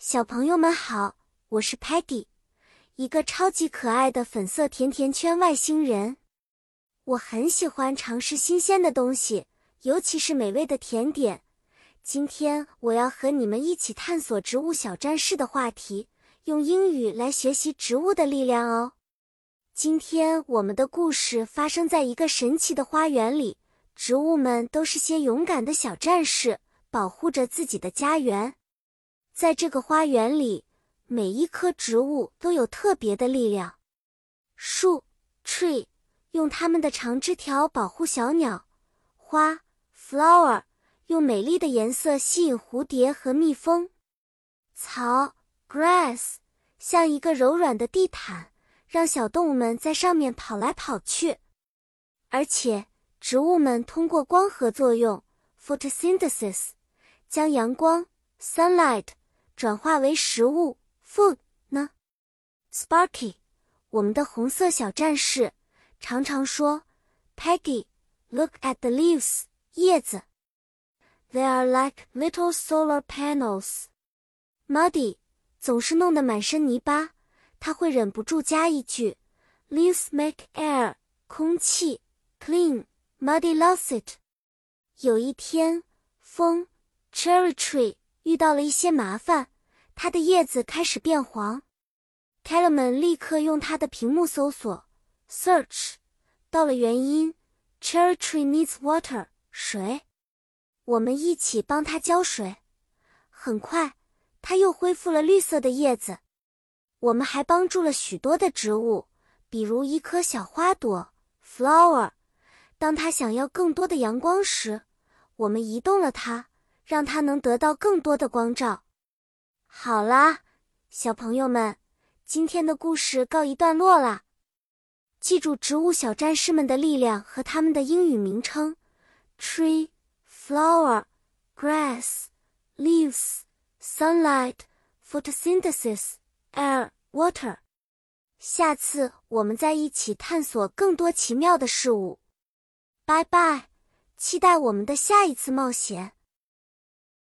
小朋友们好，我是 Patty，一个超级可爱的粉色甜甜圈外星人。我很喜欢尝试新鲜的东西，尤其是美味的甜点。今天我要和你们一起探索植物小战士的话题，用英语来学习植物的力量哦。今天我们的故事发生在一个神奇的花园里，植物们都是些勇敢的小战士。保护着自己的家园，在这个花园里，每一棵植物都有特别的力量。树 （tree） 用它们的长枝条保护小鸟；花 （flower） 用美丽的颜色吸引蝴蝶和蜜蜂；草 （grass） 像一个柔软的地毯，让小动物们在上面跑来跑去。而且，植物们通过光合作用 （photosynthesis）。将阳光 （sunlight） 转化为食物 （food） 呢？Sparky，我们的红色小战士，常常说：“Peggy，look at the leaves，叶子。They are like little solar panels。”Muddy 总是弄得满身泥巴，他会忍不住加一句：“Leaves make air，空气 clean，Muddy loves it。”有一天，风。Cherry tree 遇到了一些麻烦，它的叶子开始变黄。k e l m a n 立刻用他的屏幕搜索 search 到了原因，Cherry tree needs water 水。我们一起帮它浇水，很快它又恢复了绿色的叶子。我们还帮助了许多的植物，比如一颗小花朵 flower。当它想要更多的阳光时，我们移动了它。让它能得到更多的光照。好啦，小朋友们，今天的故事告一段落啦。记住植物小战士们的力量和他们的英语名称：tree、flower、grass、leaves、sunlight、photosynthesis、air、water。下次我们再一起探索更多奇妙的事物。拜拜，期待我们的下一次冒险。